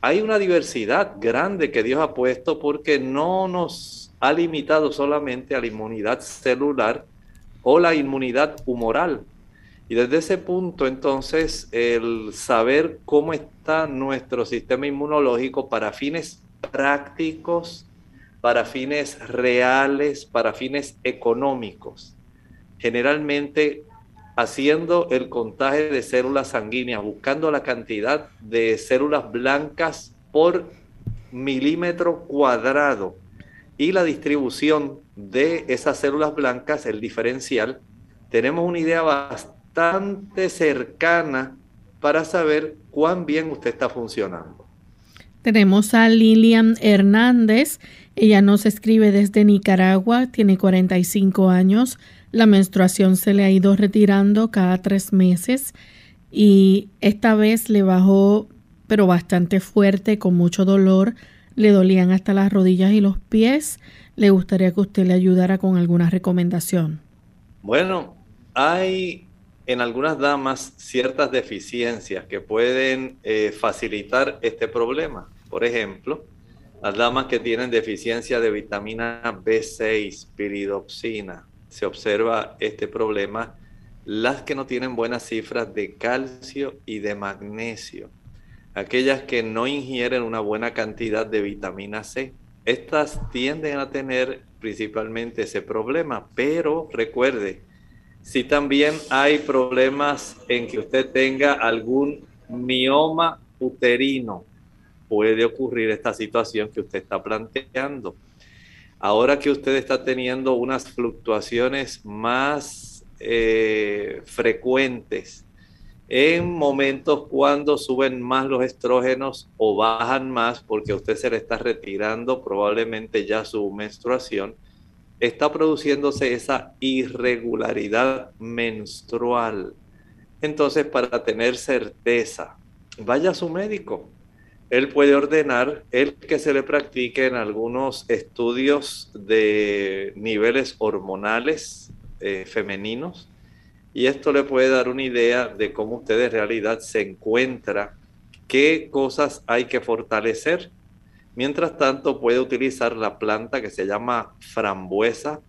Hay una diversidad grande que Dios ha puesto porque no nos ha limitado solamente a la inmunidad celular o la inmunidad humoral. Y desde ese punto, entonces, el saber cómo está nuestro sistema inmunológico para fines prácticos, para fines reales, para fines económicos generalmente haciendo el contagio de células sanguíneas, buscando la cantidad de células blancas por milímetro cuadrado y la distribución de esas células blancas, el diferencial, tenemos una idea bastante cercana para saber cuán bien usted está funcionando.
Tenemos a Lilian Hernández. Ella nos escribe desde Nicaragua, tiene 45 años, la menstruación se le ha ido retirando cada tres meses y esta vez le bajó pero bastante fuerte, con mucho dolor. Le dolían hasta las rodillas y los pies. Le gustaría que usted le ayudara con alguna recomendación.
Bueno, hay en algunas damas ciertas deficiencias que pueden eh, facilitar este problema. Por ejemplo, las damas que tienen deficiencia de vitamina B6, piridoxina, se observa este problema, las que no tienen buenas cifras de calcio y de magnesio, aquellas que no ingieren una buena cantidad de vitamina C, estas tienden a tener principalmente ese problema, pero recuerde, si también hay problemas en que usted tenga algún mioma uterino, puede ocurrir esta situación que usted está planteando. Ahora que usted está teniendo unas fluctuaciones más eh, frecuentes en momentos cuando suben más los estrógenos o bajan más porque usted se le está retirando probablemente ya su menstruación, está produciéndose esa irregularidad menstrual. Entonces, para tener certeza, vaya a su médico él puede ordenar el que se le practiquen algunos estudios de niveles hormonales eh, femeninos y esto le puede dar una idea de cómo usted en realidad se encuentra, qué cosas hay que fortalecer. Mientras tanto, puede utilizar la planta que se llama frambuesa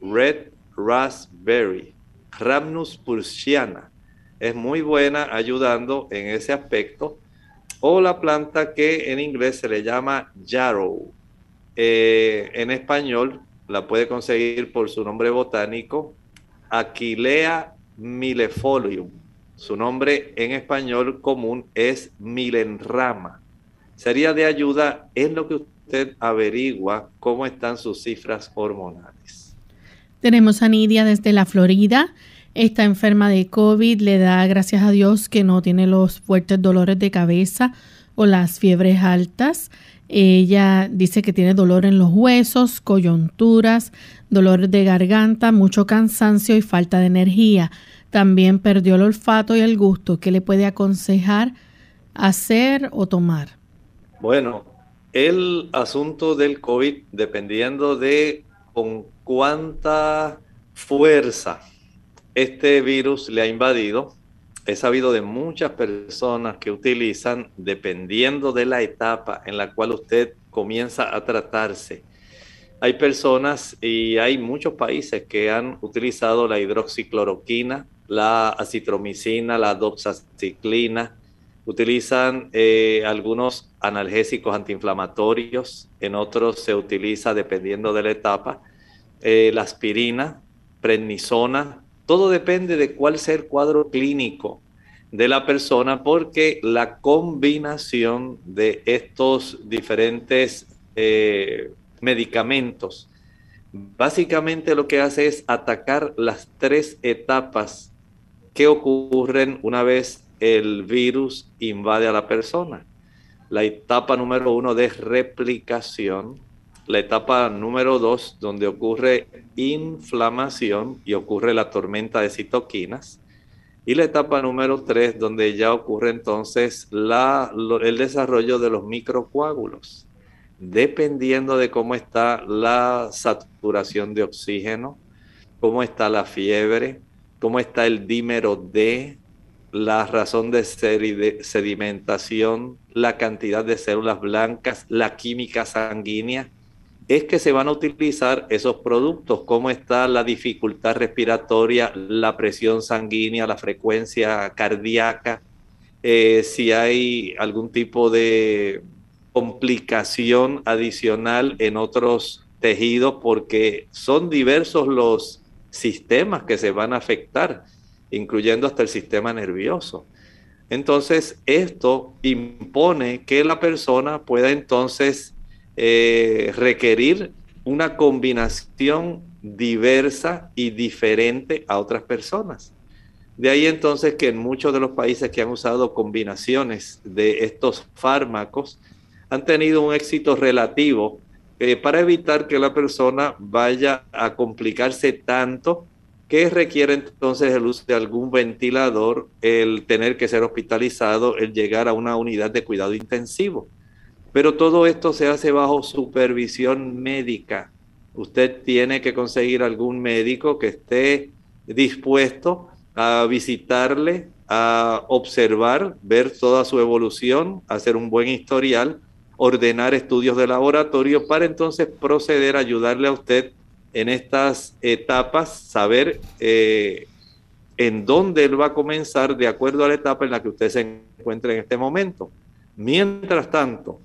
Red Raspberry, Rhamnus pursiana. Es muy buena ayudando en ese aspecto. O la planta que en inglés se le llama yarrow. Eh, en español la puede conseguir por su nombre botánico, Aquilea millefolium. Su nombre en español común es milenrama. Sería de ayuda en lo que usted averigua cómo están sus cifras hormonales.
Tenemos a Nidia desde la Florida. Está enferma de COVID. Le da gracias a Dios que no tiene los fuertes dolores de cabeza o las fiebres altas. Ella dice que tiene dolor en los huesos, coyunturas, dolor de garganta, mucho cansancio y falta de energía. También perdió el olfato y el gusto. ¿Qué le puede aconsejar hacer o tomar?
Bueno, el asunto del COVID, dependiendo de con cuánta fuerza este virus le ha invadido, he sabido de muchas personas que utilizan, dependiendo de la etapa en la cual usted comienza a tratarse. Hay personas y hay muchos países que han utilizado la hidroxicloroquina, la acitromicina, la doxaciclina, utilizan eh, algunos analgésicos antiinflamatorios, en otros se utiliza, dependiendo de la etapa, eh, la aspirina, prednisona, todo depende de cuál sea el cuadro clínico de la persona porque la combinación de estos diferentes eh, medicamentos básicamente lo que hace es atacar las tres etapas que ocurren una vez el virus invade a la persona. La etapa número uno de replicación, la etapa número dos, donde ocurre inflamación y ocurre la tormenta de citoquinas. Y la etapa número tres, donde ya ocurre entonces el desarrollo de los microcoágulos. Dependiendo de cómo está la saturación de oxígeno, cómo está la fiebre, cómo está el dímero D, la razón de sedimentación, la cantidad de células blancas, la química sanguínea, es que se van a utilizar esos productos, cómo está la dificultad respiratoria, la presión sanguínea, la frecuencia cardíaca, eh, si hay algún tipo de complicación adicional en otros tejidos, porque son diversos los sistemas que se van a afectar, incluyendo hasta el sistema nervioso. Entonces, esto impone que la persona pueda entonces eh, requerir una combinación diversa y diferente a otras personas. De ahí entonces que en muchos de los países que han usado combinaciones de estos fármacos han tenido un éxito relativo eh, para evitar que la persona vaya a complicarse tanto que requiere entonces el uso de algún ventilador, el tener que ser hospitalizado, el llegar a una unidad de cuidado intensivo. Pero todo esto se hace bajo supervisión médica. Usted tiene que conseguir algún médico que esté dispuesto a visitarle, a observar, ver toda su evolución, hacer un buen historial, ordenar estudios de laboratorio para entonces proceder a ayudarle a usted en estas etapas, saber eh, en dónde él va a comenzar de acuerdo a la etapa en la que usted se encuentra en este momento. Mientras tanto,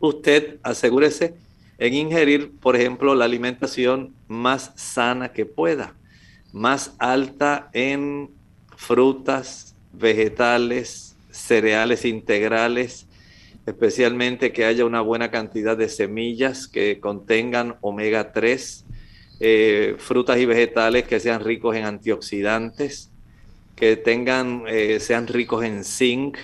usted asegúrese en ingerir, por ejemplo, la alimentación más sana que pueda, más alta en frutas, vegetales, cereales integrales, especialmente que haya una buena cantidad de semillas que contengan omega 3, eh, frutas y vegetales que sean ricos en antioxidantes, que tengan, eh, sean ricos en zinc,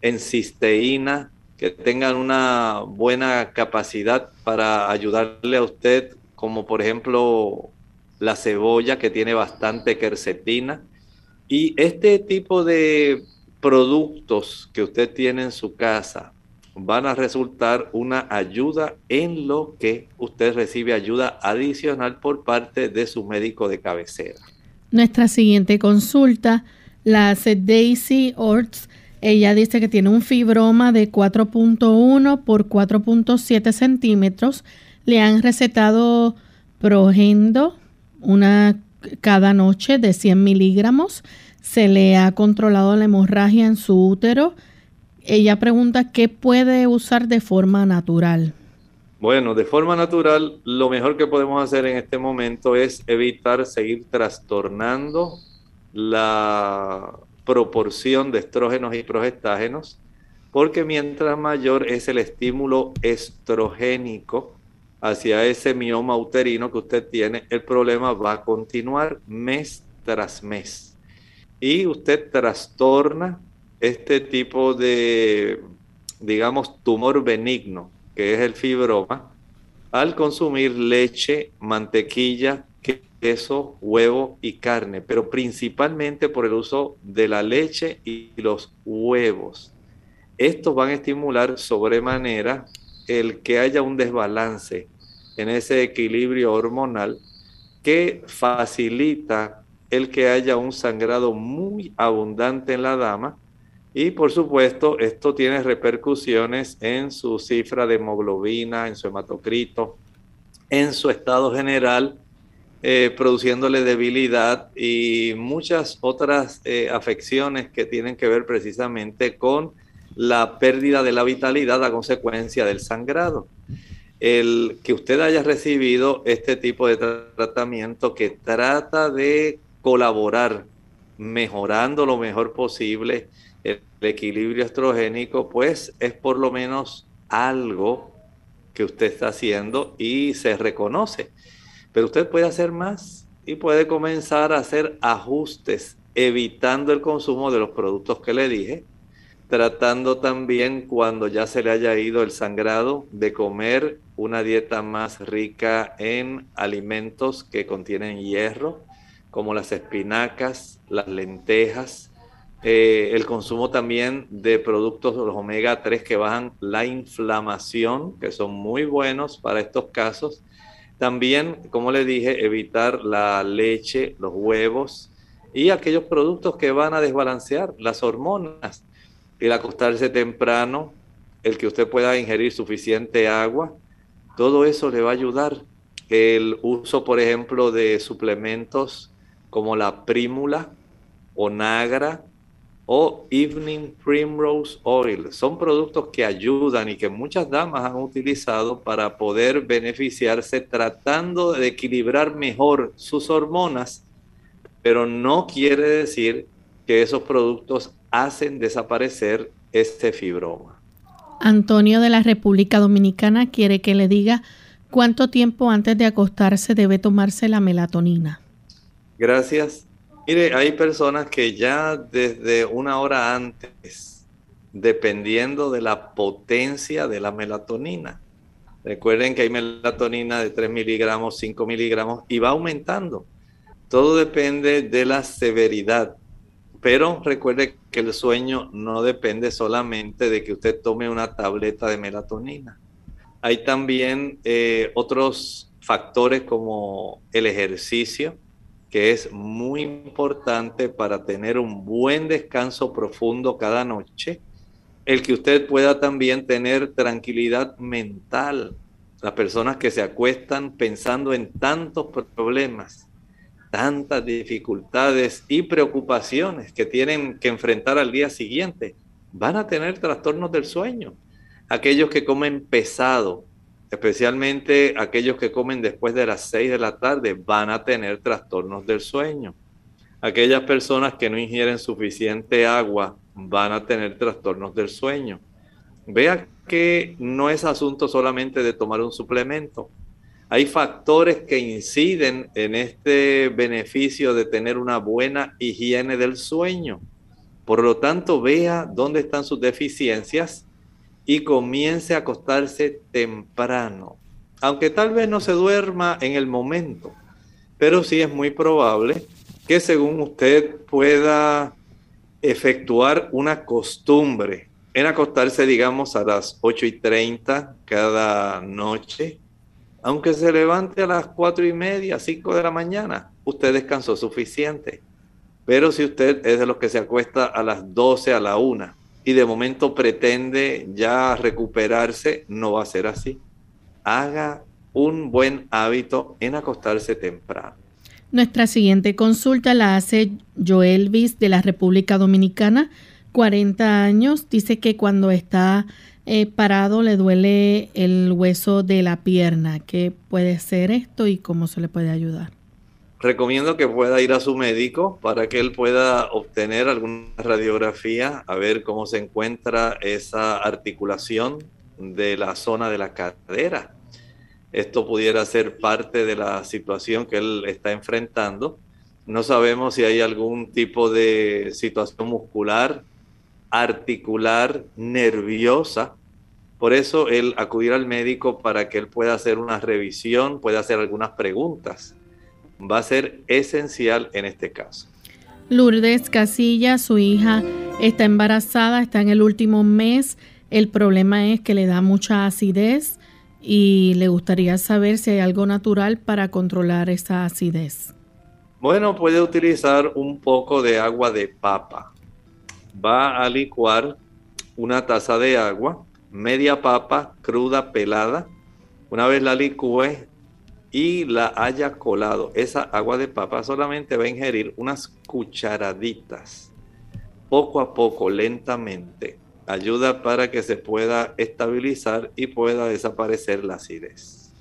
en cisteína, que tengan una buena capacidad para ayudarle a usted, como por ejemplo la cebolla que tiene bastante quercetina. Y este tipo de productos que usted tiene en su casa van a resultar una ayuda en lo que usted recibe ayuda adicional por parte de su médico de cabecera.
Nuestra siguiente consulta la hace Daisy Orts Ella dice que tiene un fibroma de 4.1 por 4.7 centímetros. Le han recetado progendo una cada noche de 100 miligramos. Se le ha controlado la hemorragia en su útero. Ella pregunta qué puede usar de forma natural.
Bueno, de forma natural, lo mejor que podemos hacer en este momento es evitar seguir trastornando la proporción de estrógenos y progestágenos, porque mientras mayor es el estímulo estrogénico hacia ese mioma uterino que usted tiene, el problema va a continuar mes tras mes. Y usted trastorna este tipo de, digamos, tumor benigno, que es el fibroma, al consumir leche, mantequilla, queso, huevo y carne, pero principalmente por el uso de la leche y los huevos. Estos van a estimular sobremanera el que haya un desbalance en ese equilibrio hormonal que facilita el que haya un sangrado muy abundante en la dama y por supuesto esto tiene repercusiones en su cifra de hemoglobina, en su hematocrito, en su estado general, eh, produciéndole debilidad y muchas otras eh, afecciones que tienen que ver precisamente con la pérdida de la vitalidad a consecuencia del sangrado el que usted haya recibido este tipo de tratamiento que trata de colaborar mejorando lo mejor posible el, equilibrio estrogénico, pues es por lo menos algo que usted está haciendo y se reconoce. Pero usted puede hacer más y puede comenzar a hacer ajustes evitando el consumo de los productos que le dije, tratando también cuando ya se le haya ido el sangrado de comer una dieta más rica en alimentos que contienen hierro, como las espinacas, las lentejas, eh, el consumo también de productos de los omega 3 que bajan la inflamación, que son muy buenos para estos casos. También, como le dije, evitar la leche, los huevos y aquellos productos que van a desbalancear las hormonas. El acostarse temprano, el que usted pueda ingerir suficiente agua, todo eso le va a ayudar. El uso, por ejemplo, de suplementos como la prímula o nagra o Evening Primrose Oil. Son productos que ayudan y que muchas damas han utilizado para poder beneficiarse tratando de equilibrar mejor sus hormonas, pero no quiere decir que esos productos hacen desaparecer este fibroma.
Antonio de la República Dominicana quiere que le diga cuánto tiempo antes de acostarse debe tomarse la melatonina.
Gracias. Mire, hay personas que ya desde una hora antes, dependiendo de la potencia de la melatonina, recuerden que hay melatonina de 3 miligramos, 5 miligramos y va aumentando. Todo depende de la severidad pero recuerde que el sueño no depende solamente de que usted tome una tableta de melatonina. Hay también eh, otros factores como el ejercicio, que es muy importante para tener un buen descanso profundo cada noche. El que usted pueda también tener tranquilidad mental. Las personas que se acuestan pensando en tantos problemas, tantas dificultades y preocupaciones que tienen que enfrentar al día siguiente, van a tener trastornos del sueño. Aquellos que comen pesado, especialmente aquellos que comen después de las 6 de la tarde, van a tener trastornos del sueño. Aquellas personas que no ingieren suficiente agua van a tener trastornos del sueño. Vea que no es asunto solamente de tomar un suplemento, hay factores que inciden en este beneficio de tener una buena higiene del sueño. Por lo tanto, vea dónde están sus deficiencias y comience a acostarse temprano. Aunque tal vez no se duerma en el momento, pero sí es muy probable que según usted pueda efectuar una costumbre en acostarse, digamos, a las 8 y 30 cada noche, aunque se levante a las cuatro y media, cinco de la mañana, usted descansó suficiente. Pero si usted es de los que se acuesta a las 12, a la una, y de momento pretende ya recuperarse, no va a ser así. Haga un buen hábito en acostarse temprano.
Nuestra siguiente consulta la hace Joelvis de la República Dominicana, 40 años. Dice que cuando está eh, parado le duele el hueso de la pierna. ¿Qué puede ser esto y cómo se le puede ayudar?
Recomiendo que pueda ir a su médico para que él pueda obtener alguna radiografía, a ver cómo se encuentra esa articulación de la zona de la cadera. Esto pudiera ser parte de la situación que él está enfrentando. No sabemos si hay algún tipo de situación muscular, articular, nerviosa. Por eso él acudir al médico para que él pueda hacer una revisión, pueda hacer algunas preguntas va a ser esencial en este caso.
Lourdes Casilla, su hija, está embarazada, está en el último mes. El problema es que le da mucha acidez y le gustaría saber si hay algo natural para controlar esa acidez.
Bueno, puede utilizar un poco de agua de papa. Va a licuar una taza de agua, media papa cruda pelada. Una vez la licúe, y la haya colado, esa agua de papa solamente va a ingerir unas cucharaditas, poco a poco, lentamente. Ayuda para que se pueda estabilizar y pueda desaparecer la acidez.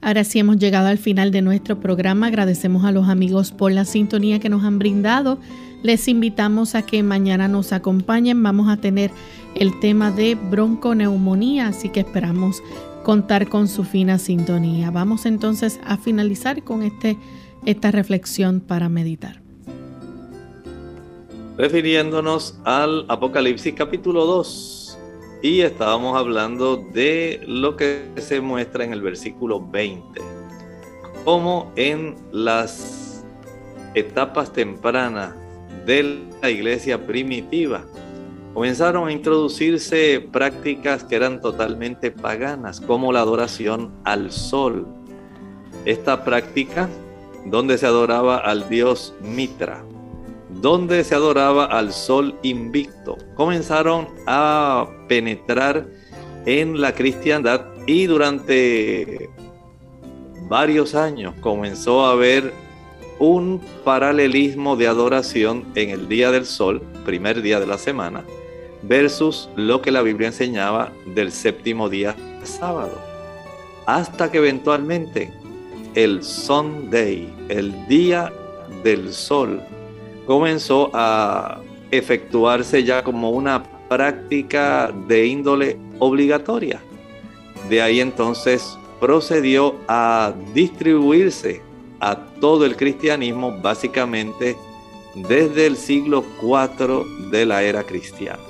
Ahora sí hemos llegado al final de nuestro programa. Agradecemos a los amigos por la sintonía que nos han brindado. Les invitamos a que mañana nos acompañen. Vamos a tener el tema de bronconeumonía, así que esperamos contar con su fina sintonía. Vamos entonces a finalizar con este, esta reflexión para meditar.
Refiriéndonos al Apocalipsis capítulo 2 y estábamos hablando de lo que se muestra en el versículo 20, como en las etapas tempranas de la iglesia primitiva, comenzaron a introducirse prácticas que eran totalmente paganas, como la adoración al sol. Esta práctica, donde se adoraba al dios Mitra, donde se adoraba al sol invicto, comenzaron a penetrar en la cristiandad y durante varios años comenzó a haber un paralelismo de adoración en el día del sol, primer día de la semana, versus lo que la Biblia enseñaba del séptimo día sábado. Hasta que eventualmente el Sunday, el día del sol, comenzó a efectuarse ya como una práctica de índole obligatoria. De ahí entonces procedió a distribuirse a todo el cristianismo básicamente desde el siglo IV de la era cristiana.